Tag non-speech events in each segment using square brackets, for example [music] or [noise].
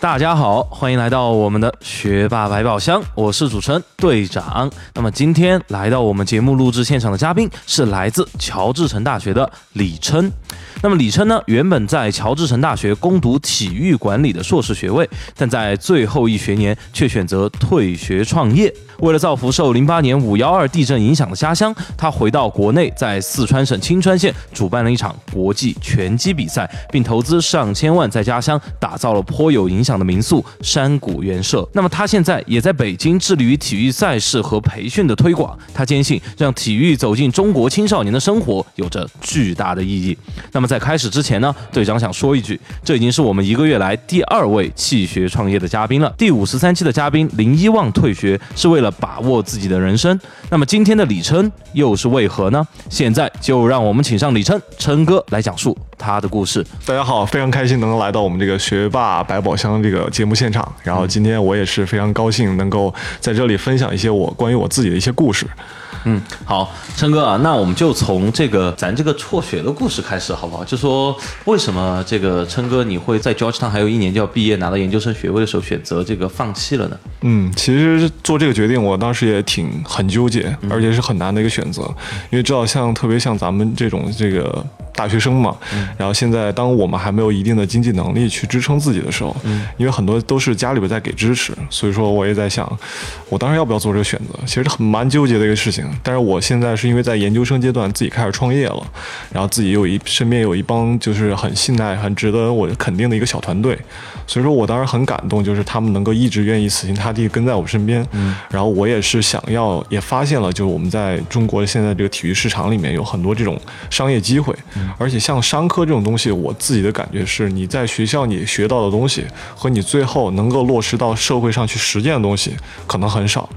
大家好，欢迎来到我们的学霸百宝箱，我是主持人队长。那么今天来到我们节目录制现场的嘉宾是来自乔治城大学的李琛。那么李琛呢，原本在乔治城大学攻读体育管理的硕士学位，但在最后一学年却选择退学创业。为了造福受零八年五幺二地震影响的家乡，他回到国内，在四川省青川县主办了一场国际拳击比赛，并投资上千万在家乡打造了颇有影响的民宿山谷园社。那么他现在也在北京致力于体育赛事和培训的推广。他坚信，让体育走进中国青少年的生活有着巨大的意义。那么在开始之前呢，队长想说一句，这已经是我们一个月来第二位弃学创业的嘉宾了。第五十三期的嘉宾林一旺退学是为了。把握自己的人生。那么今天的李琛又是为何呢？现在就让我们请上李琛，琛哥来讲述他的故事。大家好，非常开心能来到我们这个学霸百宝箱这个节目现场。然后今天我也是非常高兴能够在这里分享一些我关于我自己的一些故事。嗯，好，琛哥啊，那我们就从这个咱这个辍学的故事开始，好不好？就说为什么这个琛哥你会在 Georgetown 还有一年就要毕业拿到研究生学位的时候选择这个放弃了呢？嗯，其实做这个决定，我当时也挺很纠结，而且是很难的一个选择，因为知道像特别像咱们这种这个。大学生嘛，然后现在当我们还没有一定的经济能力去支撑自己的时候，因为很多都是家里边在给支持，所以说我也在想，我当时要不要做这个选择？其实很蛮纠结的一个事情。但是我现在是因为在研究生阶段自己开始创业了，然后自己有一身边有一帮就是很信赖、很值得我肯定的一个小团队，所以说我当时很感动，就是他们能够一直愿意死心塌地跟在我身边。然后我也是想要，也发现了，就是我们在中国现在这个体育市场里面有很多这种商业机会。而且像商科这种东西，我自己的感觉是，你在学校你学到的东西和你最后能够落实到社会上去实践的东西，可能很少。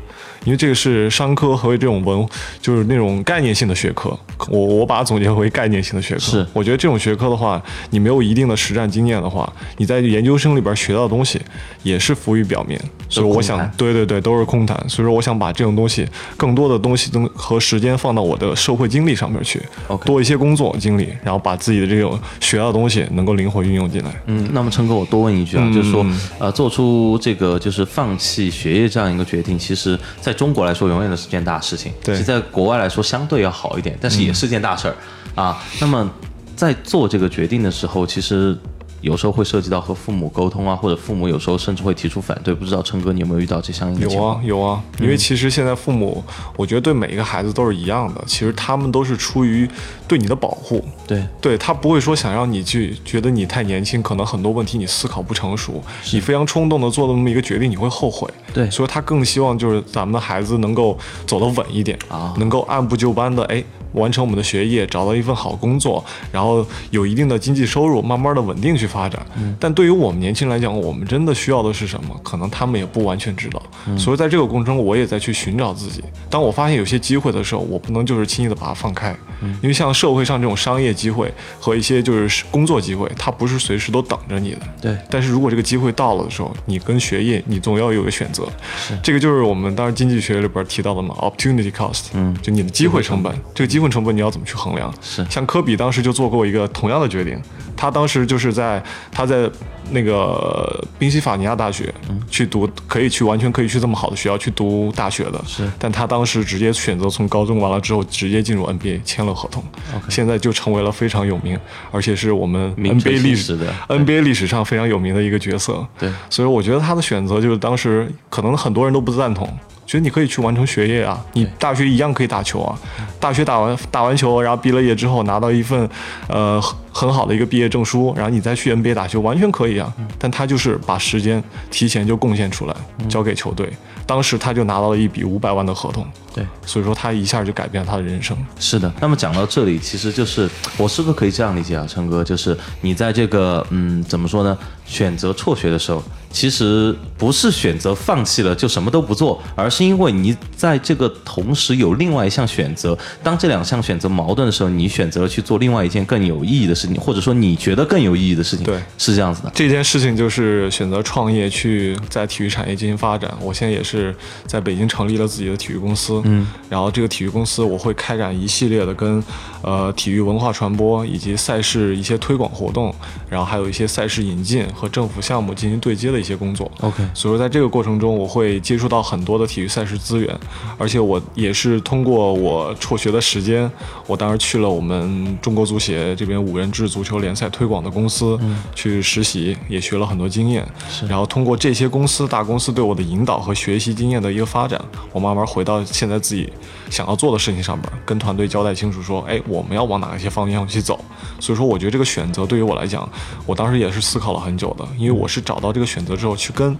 因为这个是商科和这种文，就是那种概念性的学科。我我把它总结为概念性的学科。是，我觉得这种学科的话，你没有一定的实战经验的话，你在研究生里边学到的东西也是浮于表面。所以我想，对对对，都是空谈。所以说，我想把这种东西，更多的东西都和时间放到我的社会经历上面去，多一些工作经历，然后把自己的这种学到的东西能够灵活运用进来。嗯，那么陈哥，我多问一句啊，就是说，呃，做出这个就是放弃学业这样一个决定，其实在在中国来说，永远都是件大事情。对，在国外来说，相对要好一点，但是也是件大事儿啊。那么，在做这个决定的时候，其实。有时候会涉及到和父母沟通啊，或者父母有时候甚至会提出反对。不知道陈哥你有没有遇到这相应的情况？有啊，有啊。因为其实现在父母，我觉得对每一个孩子都是一样的。其实他们都是出于对你的保护。对，对他不会说想让你去觉得你太年轻，可能很多问题你思考不成熟，你非常冲动的做了那么一个决定，你会后悔。对，所以他更希望就是咱们的孩子能够走得稳一点啊，能够按部就班的哎。完成我们的学业，找到一份好工作，然后有一定的经济收入，慢慢的稳定去发展。但对于我们年轻人来讲，我们真的需要的是什么？可能他们也不完全知道。所以在这个过程中，我也在去寻找自己。当我发现有些机会的时候，我不能就是轻易的把它放开，因为像社会上这种商业机会和一些就是工作机会，它不是随时都等着你的。对。但是如果这个机会到了的时候，你跟学业，你总要有个选择。是。这个就是我们当时经济学里边提到的嘛，opportunity cost。嗯。就你的机会成本，这个机会成本你要怎么去？衡量是像科比当时就做过一个同样的决定，他当时就是在他在那个宾夕法尼亚大学去读，可以去完全可以去这么好的学校去读大学的，是，但他当时直接选择从高中完了之后直接进入 NBA 签了合同，现在就成为了非常有名，而且是我们 NBA 历史的。NBA 历史上非常有名的一个角色。对，所以我觉得他的选择就是当时可能很多人都不赞同。觉得你可以去完成学业啊，你大学一样可以打球啊，大学打完打完球，然后毕了业之后拿到一份，呃很好的一个毕业证书，然后你再去 NBA 打球，完全可以啊。但他就是把时间提前就贡献出来，交给球队。当时他就拿到了一笔五百万的合同，对，所以说他一下就改变了他的人生。是的，那么讲到这里，其实就是我是不是可以这样理解啊，陈哥，就是你在这个嗯怎么说呢，选择辍学的时候，其实不是选择放弃了就什么都不做，而是因为你在这个同时有另外一项选择。当这两项选择矛盾的时候，你选择了去做另外一件更有意义的事情，或者说你觉得更有意义的事情。对，是这样子的。这件事情就是选择创业，去在体育产业进行发展。我现在也是在北京成立了自己的体育公司，嗯，然后这个体育公司我会开展一系列的跟呃体育文化传播以及赛事一些推广活动，然后还有一些赛事引进和政府项目进行对接的一些工作。OK，所以说在这个过程中，我会接触到很多的体育赛事资源，而且我也是通过我辍学的时间，我当时去了我们中国足协这边五人制足球联赛推广的公司、去实习，也学了很多经验。然后通过这些公司大公司对我的引导和学习经验的一个发展，我慢慢回到现在自己想要做的事情上面，跟团队交代清楚说，哎，我们要往哪些方向去走。所以说，我觉得这个选择对于我来讲，我当时也是思考了很久的，因为我是找到这个选择之后去跟。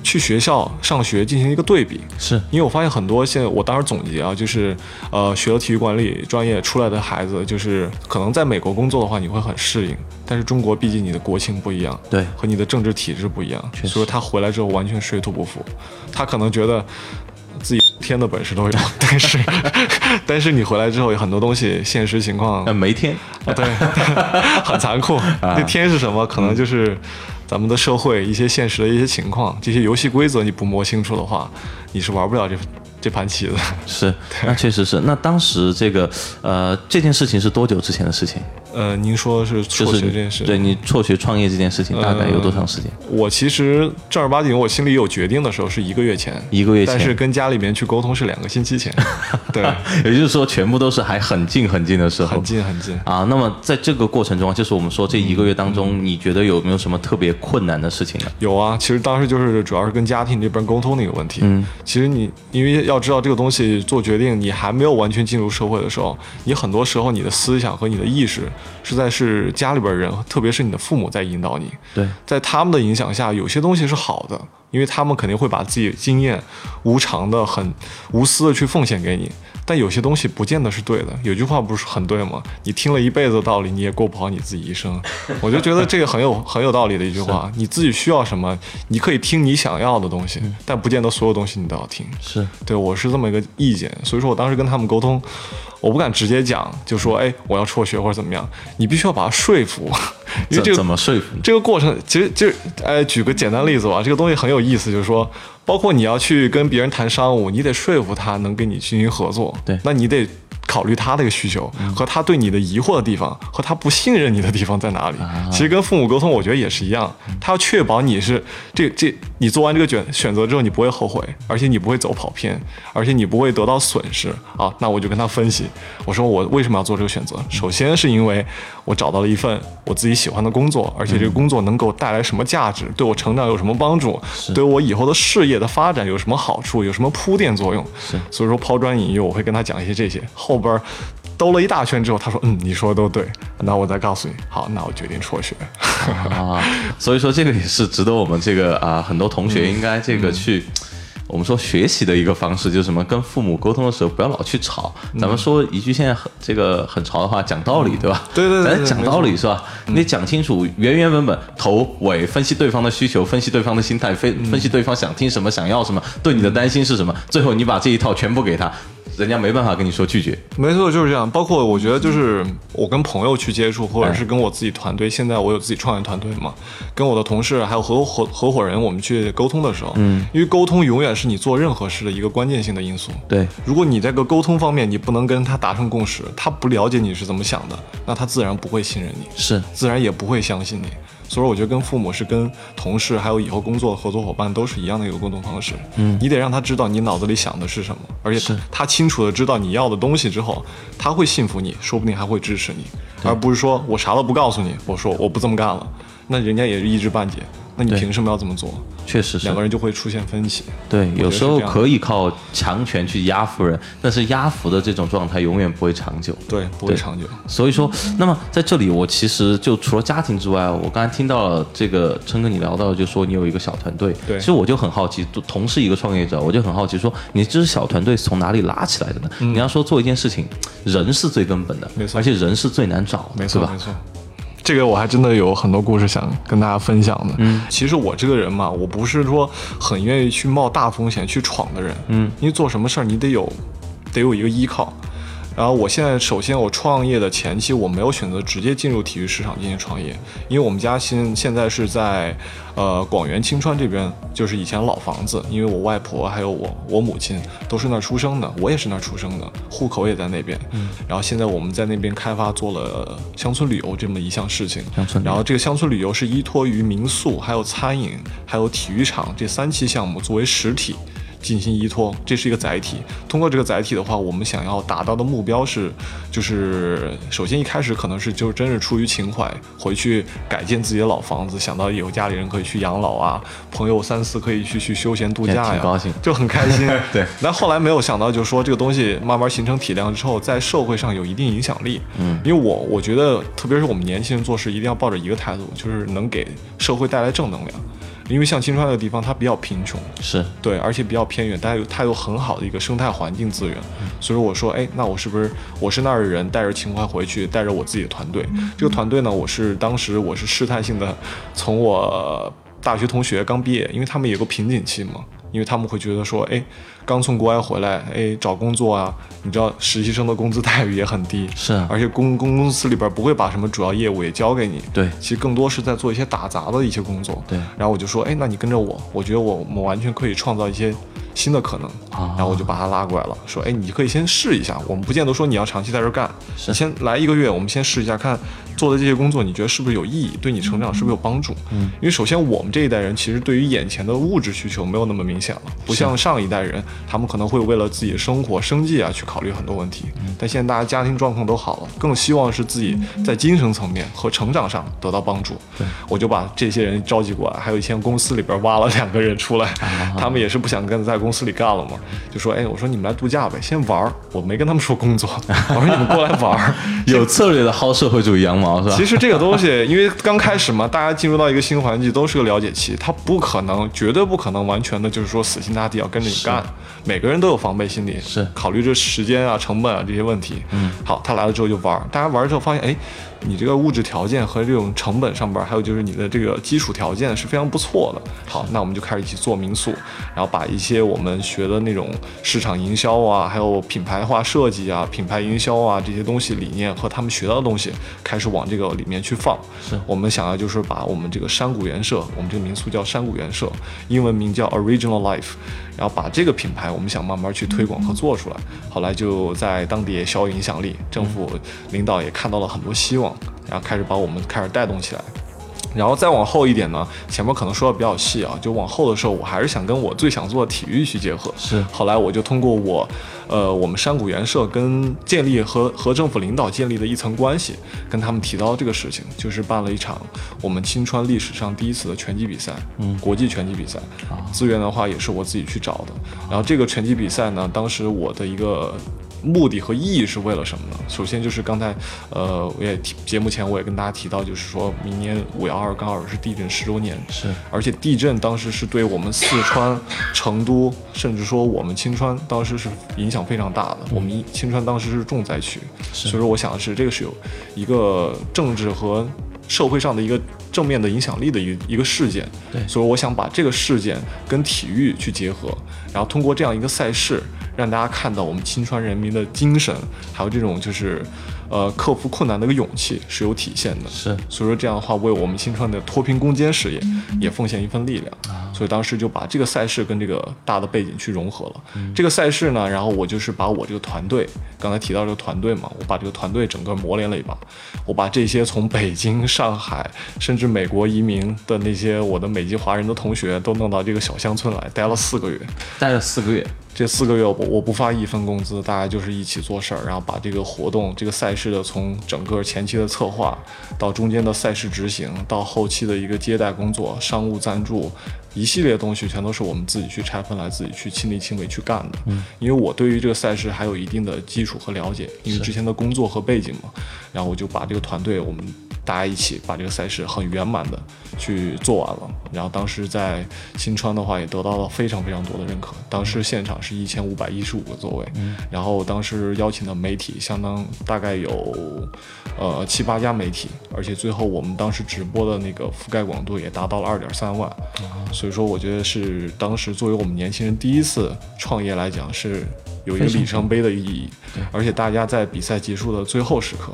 去学校上学进行一个对比，是因为我发现很多现在我当时总结啊，就是呃学了体育管理专业出来的孩子，就是可能在美国工作的话你会很适应，但是中国毕竟你的国情不一样，对和你的政治体制不一样，所以说他回来之后完全水土不服，他可能觉得。自己天的本事都有，[laughs] 但是，[laughs] 但是你回来之后，有很多东西现实情况呃没天，啊，对，[laughs] 很残酷。那天是什么？可能就是咱们的社会一些现实的一些情况，这些游戏规则你不摸清楚的话，你是玩不了这这盘棋的。是，那确实是。那当时这个呃这件事情是多久之前的事情？呃，您说是就是辍学这件事？对你辍学创业这件事情大概有多长时间？我其实正儿八经，我心里有决定的时候是一个月前，一个月前但是跟家里面去沟通是两个星期前。[laughs] 对，也就是说，全部都是还很近很近的时候，很近很近。啊。那么在这个过程中啊，就是我们说这一个月当中，你觉得有没有什么特别困难的事情呢？有啊，其实当时就是主要是跟家庭这边沟通的一个问题。嗯，其实你因为要知道这个东西做决定，你还没有完全进入社会的时候，你很多时候你的思想和你的意识实在是家里边人，特别是你的父母在引导你。对，在他们的影响下，有些东西是好的，因为他们肯定会把自己的经验无偿的、很无私的去奉献给你。但有些东西不见得是对的。有句话不是很对吗？你听了一辈子的道理，你也过不好你自己一生。[laughs] 我就觉得这个很有很有道理的一句话。你自己需要什么，你可以听你想要的东西，但不见得所有东西你都要听。是对我是这么一个意见，所以说我当时跟他们沟通，我不敢直接讲，就说哎我要辍学或者怎么样，你必须要把他说服，因为这个怎么说服你？这个过程其实就是，哎，举个简单例子吧，这个东西很有意思，就是说，包括你要去跟别人谈商务，你得说服他能跟你进行合作，对。那你得考虑他的一个需求和他对你的疑惑的地方和他不信任你的地方在哪里。其实跟父母沟通，我觉得也是一样，他要确保你是这这你做完这个选选择之后，你不会后悔，而且你不会走跑偏，而且你不会得到损失啊。那我就跟他分析，我说我为什么要做这个选择？首先是因为我找到了一份我自己喜欢的工作，而且这个工作能够带来什么价值，对我成长有什么帮助，对我以后的事业的发展有什么好处，有什么铺垫作用。是所以说抛砖引玉，我会跟他讲一些这些。后边兜了一大圈之后，他说：“嗯，你说的都对。”那我再告诉你，好，那我决定辍学。啊，所以说这个也是值得我们这个啊很多同学嗯应该这个去。我们说学习的一个方式就是什么？跟父母沟通的时候不要老去吵。嗯咱们说一句现在很这个很潮的话，讲道理，对吧？对对对对咱讲道理是吧？你得讲清楚原原本本、头尾，分析对方的需求，分析对方的心态，分分析对方想听什么、想要什么，对你的担心是什么。最后你把这一套全部给他，人家没办法跟你说拒绝。没错，就是这样。包括我觉得，就是我跟朋友去接触，或者是跟我自己团队，现在我有自己创业团队嘛，跟我的同事还有合伙合伙人，我们去沟通的时候，嗯，因为沟通永远是你做任何事的一个关键性的因素。对，如果你这个沟通方面你不能跟他达成共识，他不了解你是怎么想的，那他自然不会信任你，是自然也不会相信你。所以我觉得跟父母是跟同事，还有以后工作的合作伙伴都是一样的一个沟通方式。嗯，你得让他知道你脑子里想的是什么，而且他他清楚的知道你要的东西之后，他会信服你，说不定还会支持你，而不是说我啥都不告诉你，我说我不这么干了，那人家也是一知半解，那你凭什么要这么做？确实是两个人就会出现分歧。对，有时候可以靠强权去压服人，但是压服的这种状态永远不会长久。对，不会长久。所以说，那么在这里，我其实就除了家庭之外，我刚才听到了这个琛哥你聊到，就说你有一个小团队。对其实我就很好奇，同是一个创业者，我就很好奇说，你这是小团队是从哪里拉起来的呢？你要说做一件事情，人是最根本的，没错而且人是最难找的，没错，吧没？错。这个我还真的有很多故事想跟大家分享的。嗯，其实我这个人嘛，我不是说很愿意去冒大风险去闯的人。嗯，因为做什么事儿你得有，得有一个依靠。然后我现在首先我创业的前期我没有选择直接进入体育市场进行创业，因为我们家现现在是在，呃广元青川这边，就是以前老房子，因为我外婆还有我我母亲都是那儿出生的，我也是那儿出生的，户口也在那边。嗯。然后现在我们在那边开发做了乡村旅游这么一项事情。乡村。然后这个乡村旅游是依托于民宿、还有餐饮、还有体育场这三期项目作为实体。进行依托，这是一个载体。通过这个载体的话，我们想要达到的目标是，就是首先一开始可能是就真是出于情怀，回去改建自己的老房子，想到以后家里人可以去养老啊，朋友三四可以去去休闲度假呀，[laughs] 高兴，就很开心。对。但后来没有想到，就是说这个东西慢慢形成体量之后，在社会上有一定影响力。嗯。因为我我觉得，特别是我们年轻人做事，一定要抱着一个态度，就是能给社会带来正能量。因为像青川那个地方，它比较贫穷，是。对，而且比较偏远，但有它有很好的一个生态环境资源，所以我说，哎，那我是不是我是那儿的人，带着情怀回去，带着我自己的团队，这个团队呢，我是当时我是试探性的，从我大学同学刚毕业，因为他们有个瓶颈期嘛。因为他们会觉得说，哎，刚从国外回来，哎，找工作啊，你知道实习生的工资待遇也很低，是，而且公公公司里边不会把什么主要业务也交给你，对，其实更多是在做一些打杂的一些工作，对。然后我就说，哎，那你跟着我，我觉得我我们完全可以创造一些新的可能，然后我就把他拉过来了，说，哎，你可以先试一下，我们不见得说你要长期在这干，你先来一个月，我们先试一下看。做的这些工作，你觉得是不是有意义？对你成长是不是有帮助？嗯，因为首先我们这一代人其实对于眼前的物质需求没有那么明显了，不像上一代人，他们可能会为了自己的生活、生计啊去考虑很多问题。但现在大家家庭状况都好了，更希望是自己在精神层面和成长上得到帮助。我就把这些人召集过来，还有以前公司里边挖了两个人出来，[laughs] 他们也是不想跟在公司里干了嘛，就说：“哎，我说你们来度假呗，先玩儿。”我没跟他们说工作，[laughs] 我说你们过来玩儿，[laughs] 有策略的薅社会主义羊毛是吧。其实这个东西，因为刚开始嘛，大家进入到一个新环境，都是个了解期，他不可能，绝对不可能完全的，就是说死心塌地要跟着你干。每个人都有防备心理，是考虑这时间啊、成本啊这些问题。嗯，好，他来了之后就玩，大家玩之后发现，哎。你这个物质条件和这种成本上边，还有就是你的这个基础条件是非常不错的。好，那我们就开始一起做民宿，然后把一些我们学的那种市场营销啊，还有品牌化设计啊、品牌营销啊这些东西理念和他们学到的东西，开始往这个里面去放。是我们想要就是把我们这个山谷原社，我们这个民宿叫山谷原社，英文名叫 Original Life。然后把这个品牌，我们想慢慢去推广和做出来。后来就在当地也小有影响力，政府领导也看到了很多希望，然后开始把我们开始带动起来。然后再往后一点呢，前面可能说的比较细啊，就往后的时候，我还是想跟我最想做的体育去结合。是，后来我就通过我，呃，我们山谷原社跟建立和和政府领导建立的一层关系，跟他们提到这个事情，就是办了一场我们青川历史上第一次的拳击比赛，嗯，国际拳击比赛，资源的话也是我自己去找的。然后这个拳击比赛呢，当时我的一个。目的和意义是为了什么呢？首先就是刚才，呃，我也提节目前我也跟大家提到，就是说明年五幺二刚好是地震十周年，是，而且地震当时是对我们四川、成都，甚至说我们青川当时是影响非常大的。我们青川当时是重灾区，所以说我想的是这个是有一个政治和社会上的一个正面的影响力的一一个事件，对，所以我想把这个事件跟体育去结合，然后通过这样一个赛事。让大家看到我们青川人民的精神，还有这种就是。呃，克服困难的一个勇气是有体现的，是，所以说这样的话，为我们青川的脱贫攻坚事业也奉献一份力量，所以当时就把这个赛事跟这个大的背景去融合了。这个赛事呢，然后我就是把我这个团队，刚才提到这个团队嘛，我把这个团队整个磨练了一把，我把这些从北京、上海，甚至美国移民的那些我的美籍华人的同学都弄到这个小乡村来，待了四个月，待了四个月，这四个月我我不发一分工资，大家就是一起做事儿，然后把这个活动这个赛。事的，从整个前期的策划，到中间的赛事执行，到后期的一个接待工作、商务赞助，一系列东西全都是我们自己去拆分来，自己去亲力亲为去干的。嗯，因为我对于这个赛事还有一定的基础和了解，因为之前的工作和背景嘛。然后我就把这个团队我们。大家一起把这个赛事很圆满的去做完了。然后当时在新川的话也得到了非常非常多的认可，当时现场是一千五百一十五个座位，然后当时邀请的媒体相当大概有呃七八家媒体，而且最后我们当时直播的那个覆盖广度也达到了二点三万，所以说我觉得是当时作为我们年轻人第一次创业来讲是有一个里程碑的意义，而且大家在比赛结束的最后时刻。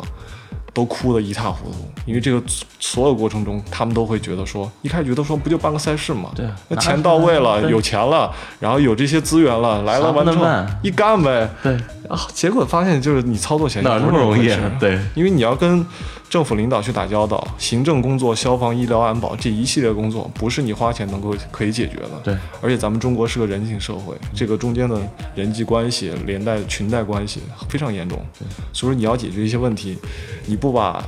都哭得一塌糊涂，因为这个所有过程中，他们都会觉得说，一开始觉得说不就办个赛事嘛，对，那钱到位了，有钱了，然后有这些资源了，来了完之后一干呗，对，啊，结果发现就是你操作起来哪那么容易？对，因为你要跟。政府领导去打交道，行政工作、消防、医疗、安保这一系列工作，不是你花钱能够可以解决的。对，而且咱们中国是个人情社会，这个中间的人际关系、连带裙带关系非常严重。所以说你要解决一些问题，你不把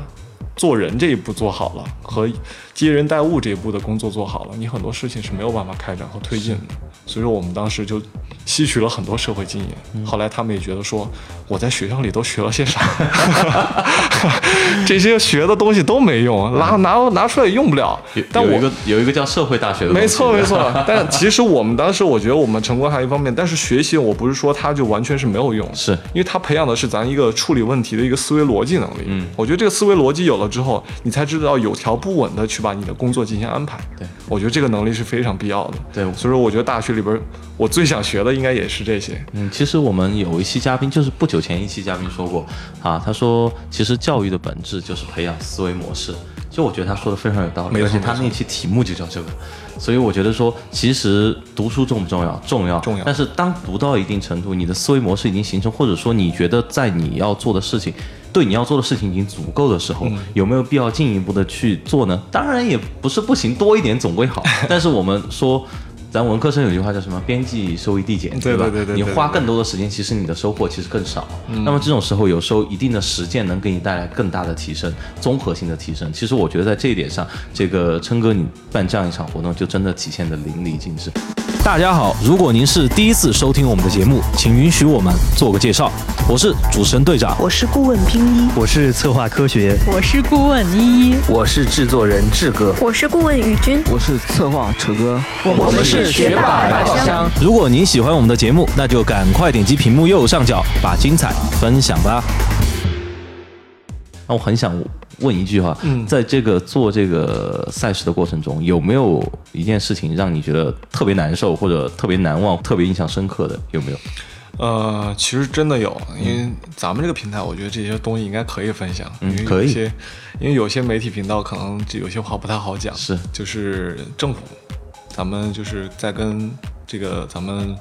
做人这一步做好了，和接人待物这一步的工作做好了，你很多事情是没有办法开展和推进的。所以说我们当时就。吸取了很多社会经验，后来他们也觉得说，我在学校里都学了些啥，[laughs] 这些学的东西都没用，拿拿拿出来也用不了。但有一个有一个叫社会大学的，没错没错。[laughs] 但其实我们当时，我觉得我们成功还有一方面，但是学习我不是说它就完全是没有用，是因为它培养的是咱一个处理问题的一个思维逻辑能力。嗯，我觉得这个思维逻辑有了之后，你才知道有条不紊的去把你的工作进行安排。对，我觉得这个能力是非常必要的。对，所以说我觉得大学里边我最想学的。应该也是这些。嗯，其实我们有一期嘉宾，就是不久前一期嘉宾说过，啊，他说其实教育的本质就是培养思维模式。就我觉得他说的非常有道理，而且他那期题目就叫这个。所以我觉得说，其实读书重不重要？重要。重要。但是当读到一定程度，你的思维模式已经形成，或者说你觉得在你要做的事情，对你要做的事情已经足够的时候，有没有必要进一步的去做呢？当然也不是不行，多一点总归好。[laughs] 但是我们说。咱文科生有句话叫什么？边际收益递减，对吧？对对你花更多的时间，其实你的收获其实更少。那么这种时候，有时候一定的实践能给你带来更大的提升，综合性的提升。其实我觉得在这一点上，这个琛哥你办这样一场活动，就真的体现的淋漓尽致。大家好，如果您是第一次收听我们的节目，请允许我们做个介绍。我是主持人队长，我是顾问冰一，我是策划科学，我是顾问依依，我是制作人志哥，我是顾问宇军，我是策划楚哥，我们是学霸宝箱。如果您喜欢我们的节目，那就赶快点击屏幕右上角，把精彩分享吧。那我很想问一句哈，在这个做这个赛事的过程中，有没有一件事情让你觉得特别难受，或者特别难忘、特别印象深刻的？有没有？呃，其实真的有，因为咱们这个平台，我觉得这些东西应该可以分享，因为有些，因为有些媒体频道可能有些话不太好讲，是，就是政府，咱们就是在跟这个咱们。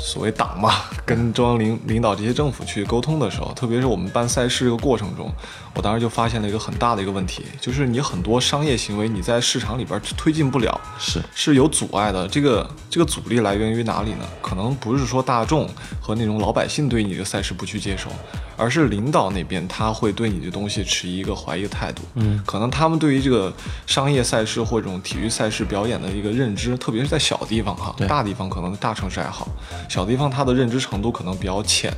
所谓党嘛，[laughs] 跟中央领领导这些政府去沟通的时候，特别是我们办赛事这个过程中，我当时就发现了一个很大的一个问题，就是你很多商业行为你在市场里边推进不了，是是有阻碍的。这个这个阻力来源于哪里呢？可能不是说大众和那种老百姓对你的赛事不去接受，而是领导那边他会对你的东西持一个怀疑的态度。嗯，可能他们对于这个商业赛事或这种体育赛事表演的一个认知，特别是在小地方哈，大地方可能大城市还好。小地方他的认知程度可能比较浅，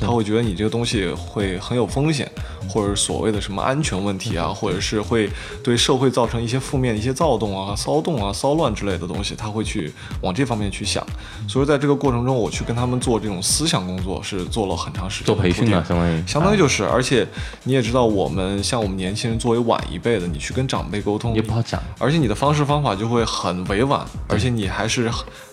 他会觉得你这个东西会很有风险，或者所谓的什么安全问题啊，或者是会对社会造成一些负面的一些躁动啊、骚动啊、骚乱之类的东西，他会去往这方面去想。所以在这个过程中，我去跟他们做这种思想工作，是做了很长时间。做培训啊，相相当于就是，而且你也知道，我们像我们年轻人作为晚一辈的，你去跟长辈沟通也不好讲，而且你的方式方法就会很委婉，而且你还是。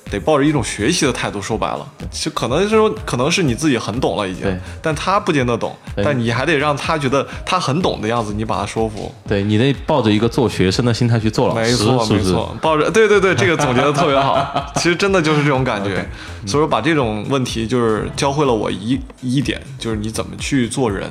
得抱着一种学习的态度，说白了，就可能是说，可能是你自己很懂了已经，但他不见得懂，但你还得让他觉得他很懂的样子，你把他说服。对你得抱着一个做学生的心态去做老师，没错没错，抱着，对对对，这个总结的特别好，[laughs] 其实真的就是这种感觉。[laughs] 所以说把这种问题就是教会了我一一点，就是你怎么去做人，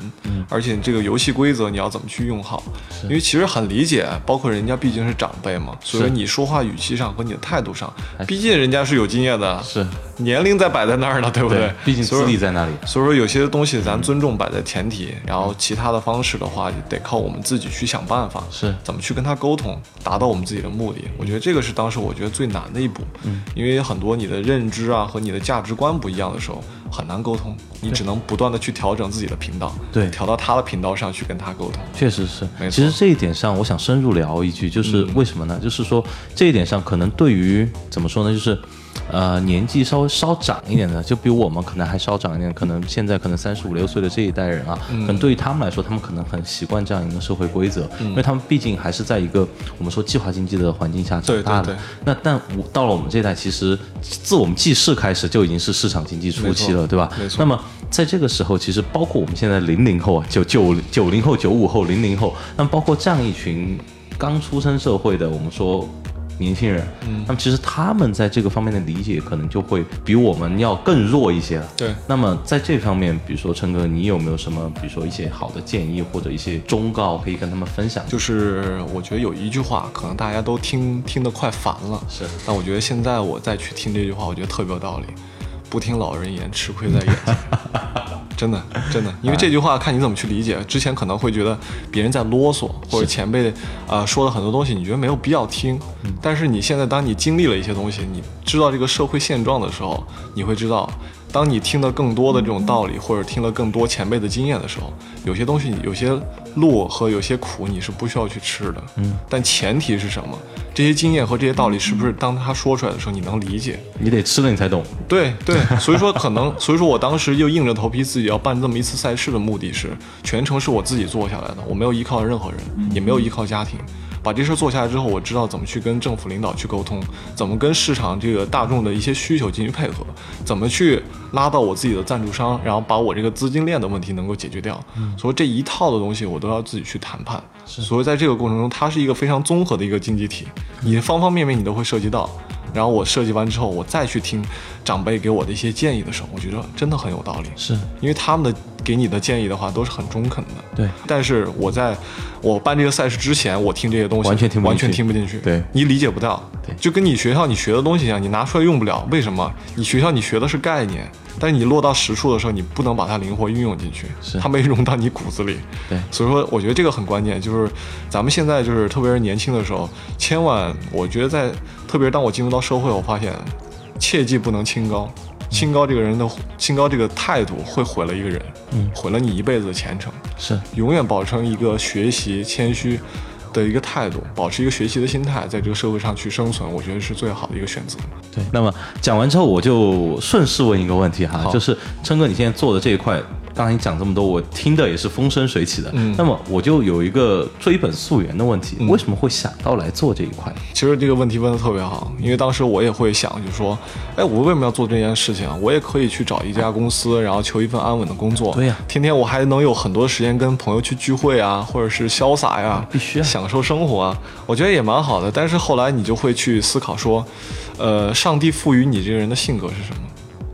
而且这个游戏规则你要怎么去用好，因为其实很理解，包括人家毕竟是长辈嘛，所以你说话语气上和你的态度上，毕竟人家。是有经验的，是。年龄在摆在那儿呢，对不对？毕竟资历在那里。所以说有些东西咱尊重摆在前提，然后其他的方式的话，得靠我们自己去想办法，是怎么去跟他沟通，达到我们自己的目的。我觉得这个是当时我觉得最难的一步，嗯，因为很多你的认知啊和你的价值观不一样的时候，很难沟通，你只能不断的去调整自己的频道，对，调到他的频道上去跟他沟通。确实是，没错其实这一点上，我想深入聊一句，就是为什么呢？就是说这一点上，可能对于怎么说呢，就是。呃，年纪稍微稍长一点的，就比我们可能还稍长一点，可能现在可能三十五六岁的这一代人啊，可能对于他们来说，他们可能很习惯这样一个社会规则，因为他们毕竟还是在一个我们说计划经济的环境下长大的。对对那但我到了我们这一代，其实自我们记事开始就已经是市场经济初期了，对吧？没错那么在这个时候，其实包括我们现在零零后啊，九九九零后、九五后、零零后，那么包括这样一群刚出生社会的，我们说。年轻人，嗯，那么其实他们在这个方面的理解可能就会比我们要更弱一些了。对那么在这方面，比如说陈哥，你有没有什么，比如说一些好的建议或者一些忠告可以跟他们分享？就是我觉得有一句话，可能大家都听听得快烦了，是但我觉得现在我再去听这句话，我觉得特别有道理。不听老人言，吃亏在眼前。[laughs] 真的，真的，因为这句话看你怎么去理解。之前可能会觉得别人在啰嗦，或者前辈呃说了很多东西，你觉得没有必要听。但是你现在当你经历了一些东西，你知道这个社会现状的时候，你会知道，当你听了更多的这种道理，或者听了更多前辈的经验的时候，有些东西，有些路和有些苦，你是不需要去吃的。嗯。但前提是什么？这些经验和这些道理，是不是当他说出来的时候，你能理解？你得吃了你才懂。对对，所以说可能，[laughs] 所以说我当时就硬着头皮自己要办这么一次赛事的目的是，全程是我自己做下来的，我没有依靠任何人，也没有依靠家庭。把这事儿做下来之后，我知道怎么去跟政府领导去沟通，怎么跟市场这个大众的一些需求进行配合，怎么去拉到我自己的赞助商，然后把我这个资金链的问题能够解决掉。所以这一套的东西我都要自己去谈判。所以在这个过程中，它是一个非常综合的一个经济体，你方方面面你都会涉及到。然后我设计完之后，我再去听长辈给我的一些建议的时候，我觉得真的很有道理。是因为他们的给你的建议的话都是很中肯的。对，但是我在我办这个赛事之前，我听这些东西完全听不进去完全听不进去。对你理解不到。对就跟你学校你学的东西一样，你拿出来用不了。为什么？你学校你学的是概念，但是你落到实处的时候，你不能把它灵活运用进去，是它没融到你骨子里。对所以说我觉得这个很关键，就是咱们现在就是特别是年轻的时候，千万我觉得在特别是当我进入到社会，我发现切记不能清高。清高这个人的清高这个态度会毁了一个人，嗯毁了你一辈子的前程。是永远保持一个学习谦虚的一个态度，保持一个学习的心态，在这个社会上去生存，我觉得是最好的一个选择。对。那么讲完之后，我就顺势问一个问题哈，就是琛哥，你现在做的这一块，刚才你讲这么多，我听的也是风生水起的。嗯那么我就有一个追本溯源的问题，为什么会想到来做这一块？其实这个问题问的特别好，因为当时我也会想，就说，哎，我为什么要做这件事情啊？我也可以去找一家公司，然后求一份安稳的工作。对呀天天我还能有很多时间跟朋友去聚会啊，或者是潇洒呀，必须啊享受生活啊，我觉得也蛮好的。但是后来你就会去思考说，呃，上帝赋予你这个人的性格是什么？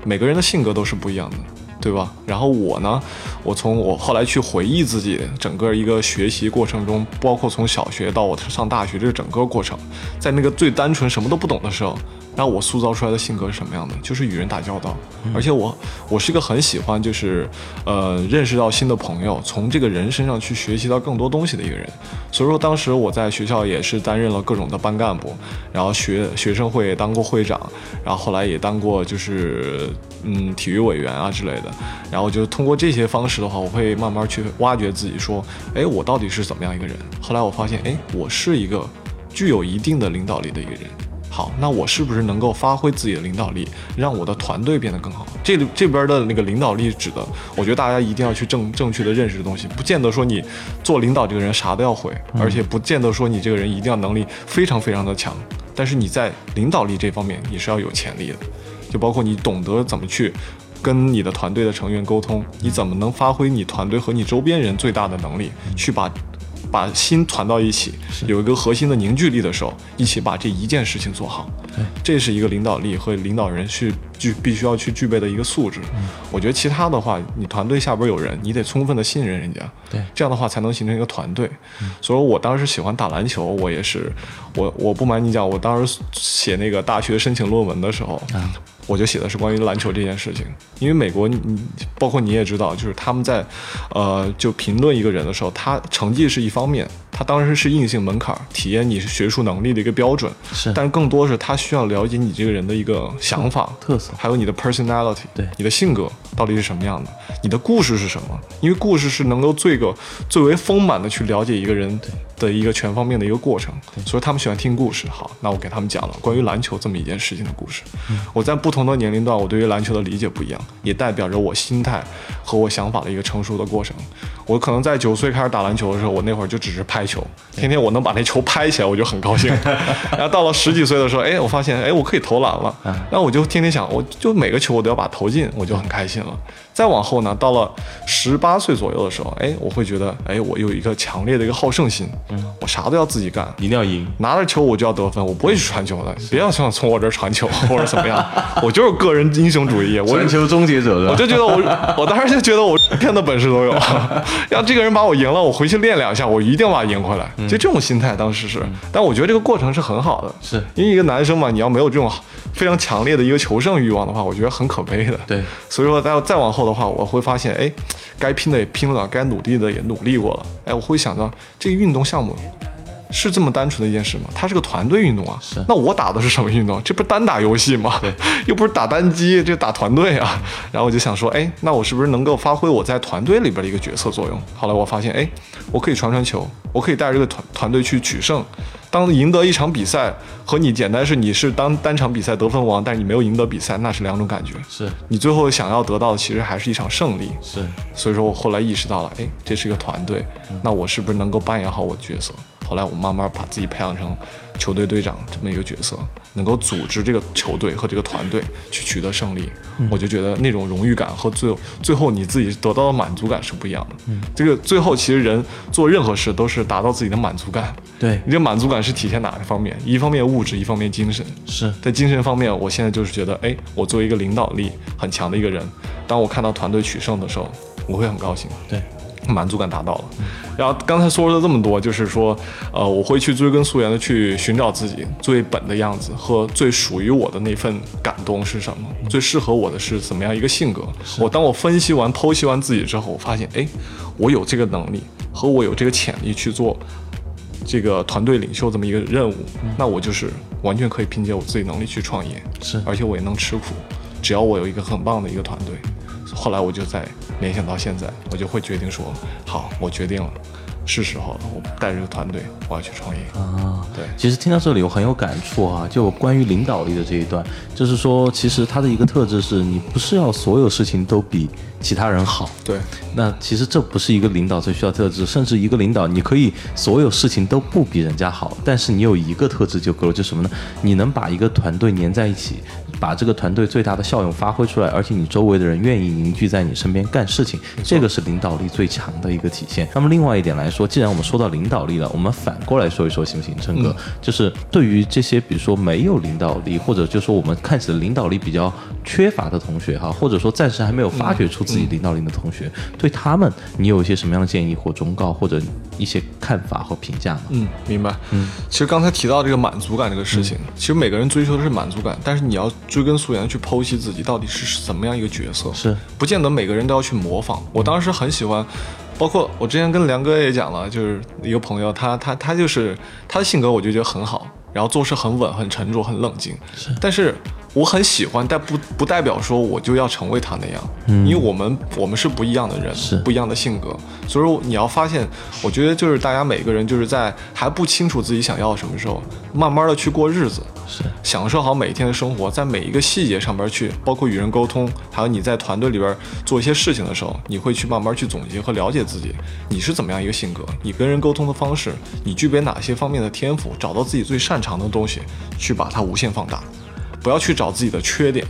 每个人的性格都是不一样的。对吧？然后我呢，我从我后来去回忆自己整个一个学习过程中，包括从小学到我上大学这整个过程，在那个最单纯什么都不懂的时候，那我塑造出来的性格是什么样的？就是与人打交道，而且我我是一个很喜欢就是呃认识到新的朋友，从这个人身上去学习到更多东西的一个人。所以说当时我在学校也是担任了各种的班干部，然后学学生会也当过会长，然后后来也当过就是嗯体育委员啊之类的。然后就通过这些方式的话，我会慢慢去挖掘自己，说，哎，我到底是怎么样一个人？后来我发现，哎，我是一个具有一定的领导力的一个人。好，那我是不是能够发挥自己的领导力，让我的团队变得更好？这里这边的那个领导力指的，我觉得大家一定要去正正确的认识的东西，不见得说你做领导这个人啥都要会，而且不见得说你这个人一定要能力非常非常的强，但是你在领导力这方面你是要有潜力的，就包括你懂得怎么去。跟你的团队的成员沟通，你怎么能发挥你团队和你周边人最大的能力，去把把心团到一起，有一个核心的凝聚力的时候，一起把这一件事情做好。这是一个领导力和领导人去具必须要去具备的一个素质。我觉得其他的话，你团队下边有人，你得充分的信任人家，对。这样的话才能形成一个团队。所以我当时喜欢打篮球，我也是，我我不瞒你讲，我当时写那个大学申请论文的时候，我就写的是关于篮球这件事情，因为美国你包括你也知道，就是他们在，呃，就评论一个人的时候，他成绩是一方面，他当时是硬性门槛，体验你是学术能力的一个标准，是，但更多是他需要了解你这个人的一个想法、特色，还有你的 personality，对，你的性格到底是什么样的，你的故事是什么？因为故事是能够最个最为丰满的去了解一个人的一个全方面的一个过程，所以他们喜欢听故事。好，那我给他们讲了关于篮球这么一件事情的故事，我在。不同的年龄段，我对于篮球的理解不一样，也代表着我心态和我想法的一个成熟的过程。我可能在九岁开始打篮球的时候，我那会儿就只是拍球，天天我能把那球拍起来，我就很高兴。[laughs] 然后到了十几岁的时候，哎，我发现，哎，我可以投篮了，那我就天天想，我就每个球我都要把投进，我就很开心了。再往后呢，到了十八岁左右的时候，哎，我会觉得，哎，我有一个强烈的一个好胜心，嗯，我啥都要自己干，一定要赢，拿着球我就要得分，我不会去传球的，别要想从我这儿传球或者怎么样，我就是个人英雄主义，我传球终结者，我就觉得我，我当时就觉得我天的本事都有，[laughs] 让这个人把我赢了，我回去练两下，我一定把他赢回来，就这种心态当时是，但我觉得这个过程是很好的，是。因为一个男生嘛，你要没有这种非常强烈的一个求胜欲望的话，我觉得很可悲的，对，所以说再再往后的话，我会发现，哎，该拼的也拼了，该努力的也努力过了，哎，我会想到这个运动项目。是这么单纯的一件事吗？它是个团队运动啊。是。那我打的是什么运动？这不是单打游戏吗？对。[laughs] 又不是打单机，这打团队啊。然后我就想说，哎，那我是不是能够发挥我在团队里边的一个角色作用？后来我发现，哎，我可以传传球，我可以带着这个团团队去取胜。当赢得一场比赛和你简单是你是当单场比赛得分王，但是你没有赢得比赛，那是两种感觉。是。你最后想要得到的其实还是一场胜利。是。所以说我后来意识到了，哎，这是一个团队，那我是不是能够扮演好我的角色？后来我慢慢把自己培养成球队队长这么一个角色，能够组织这个球队和这个团队去取得胜利，我就觉得那种荣誉感和最最后你自己得到的满足感是不一样的。嗯，这个最后其实人做任何事都是达到自己的满足感。对，你这满足感是体现哪个方面？一方面物质，一方面精神。是在精神方面，我现在就是觉得，哎，我作为一个领导力很强的一个人，当我看到团队取胜的时候，我会很高兴。对。满足感达到了，然后刚才说了这么多，就是说，呃，我会去追根溯源的去寻找自己最本的样子和最属于我的那份感动是什么，最适合我的是怎么样一个性格。我当我分析完、剖析完自己之后，我发现，哎，我有这个能力和我有这个潜力去做这个团队领袖这么一个任务，那我就是完全可以凭借我自己能力去创业，是，而且我也能吃苦，只要我有一个很棒的一个团队。后来我就在联想到现在，我就会决定说，好，我决定了，是时候了，我带着个团队，我要去创业啊。对，其实听到这里我很有感触啊，就关于领导力的这一段，就是说，其实他的一个特质是你不是要所有事情都比其他人好。对，那其实这不是一个领导最需要特质，甚至一个领导你可以所有事情都不比人家好，但是你有一个特质就够了，就什么呢？你能把一个团队粘在一起。把这个团队最大的效用发挥出来，而且你周围的人愿意凝聚在你身边干事情，这个是领导力最强的一个体现。那么另外一点来说，既然我们说到领导力了，我们反过来说一说行不行？陈哥，就是对于这些比如说没有领导力，或者就说我们看起来领导力比较缺乏的同学哈，或者说暂时还没有发掘出自己领导力的同学，对他们你有一些什么样的建议或忠告，或者一些看法和评价吗？嗯，明白。嗯，其实刚才提到这个满足感这个事情，其实每个人追求的是满足感，但是你要。追根溯源去剖析自己到底是怎么样一个角色，是不见得每个人都要去模仿。我当时很喜欢，包括我之前跟梁哥也讲了，就是一个朋友，他他他就是他的性格，我就觉得很好，然后做事很稳、很沉着、很冷静。是，但是。我很喜欢，但不不代表说我就要成为他那样，因为我们我们是不一样的人，是。不一样的性格，所以说你要发现，我觉得就是大家每个人就是在还不清楚自己想要什么时候，慢慢的去过日子，是。享受好每一天的生活，在每一个细节上边去，包括与人沟通，还有你在团队里边做一些事情的时候，你会去慢慢去总结和了解自己，你是怎么样一个性格，你跟人沟通的方式，你具备哪些方面的天赋，找到自己最擅长的东西，去把它无限放大。不要去找自己的缺点，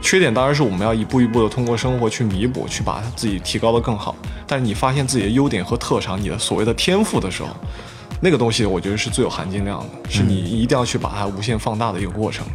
缺点当然是我们要一步一步的通过生活去弥补，去把自己提高的更好。但是你发现自己的优点和特长，你的所谓的天赋的时候。那个东西我觉得是最有含金量的，是你一定要去把它无限放大的一个过程。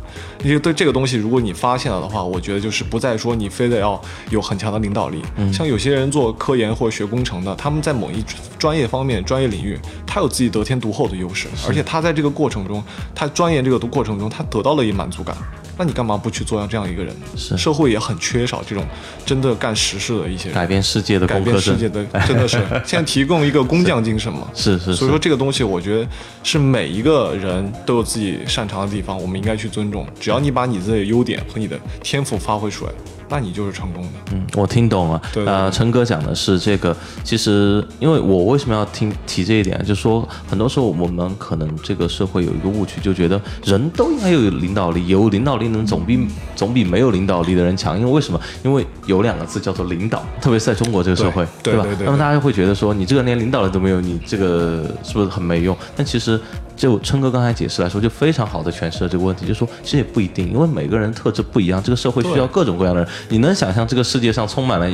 因为对这个东西，如果你发现了的话，我觉得就是不再说你非得要有很强的领导力。像有些人做科研或者学工程的，他们在某一专业方面、专业领域，他有自己得天独厚的优势，而且他在这个过程中，他钻研这个过程中，他得到了一满足感。那你干嘛不去做这样一个人呢？是社会也很缺少这种真的干实事的一些人，改变世界的改变世界的，真的是 [laughs] 现在提供一个工匠精神嘛。是是是，所以说这个东西，我觉得是每一个人都有自己擅长的地方，我们应该去尊重。只要你把你自己的优点和你的天赋发挥出来，那你就是成功的。嗯，我听懂了。对对呃，陈哥讲的是这个，其实因为我为什么要听提这一点，就是说很多时候我们可能这个社会有一个误区，就觉得人都应该有领导力，有领导力能总比总比没有领导力的人强。因为为什么？因为有两个字叫做领导，特别是在中国这个社会，吧对对对对那么大家会觉得说，你这个连领导力都没有，你这个是不是很没用？但其实。就春哥刚才解释来说，就非常好的诠释了这个问题，就是说其实也不一定，因为每个人特质不一样，这个社会需要各种各样的人。你能想象这个世界上充满了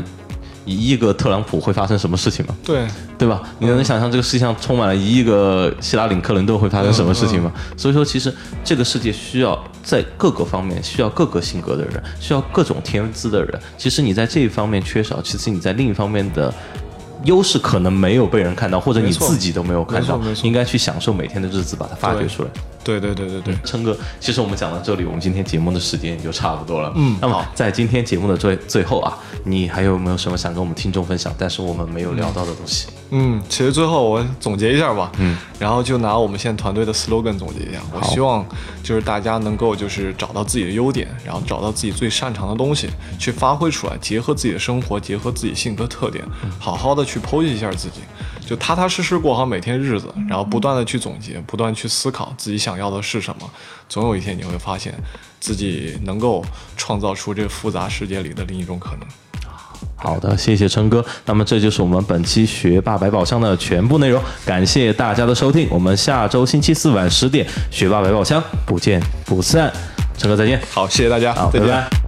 一亿个特朗普会发生什么事情吗？对，对吧？你能想象这个世界上充满了一亿个希拉里·克林顿会发生什么事情吗？所以说，其实这个世界需要在各个方面需要各个性格的人，需要各种天资的人。其实你在这一方面缺少，其实你在另一方面的。优势可能没有被人看到，或者你自己都没有看到，应该去享受每天的日子，把它发掘出来。对对对对对，琛哥，其实我们讲到这里，我们今天节目的时间也就差不多了。嗯，那么在今天节目的最最后啊，你还有没有什么想跟我们听众分享，但是我们没有聊到的东西？嗯，其实最后我总结一下吧。嗯，然后就拿我们现在团队的 slogan 总结一下。我希望就是大家能够就是找到自己的优点，然后找到自己最擅长的东西，去发挥出来，结合自己的生活，结合自己性格特点，好好的去剖析一下自己，就踏踏实实过好每天日子，然后不断的去总结，不断去思考自己想要的是什么。总有一天你会发现自己能够创造出这复杂世界里的另一种可能。好的，谢谢琛哥。那么这就是我们本期学霸百宝箱的全部内容，感谢大家的收听。我们下周星期四晚十点，学霸百宝箱不见不散。琛哥再见。好，谢谢大家，好，再见。拜拜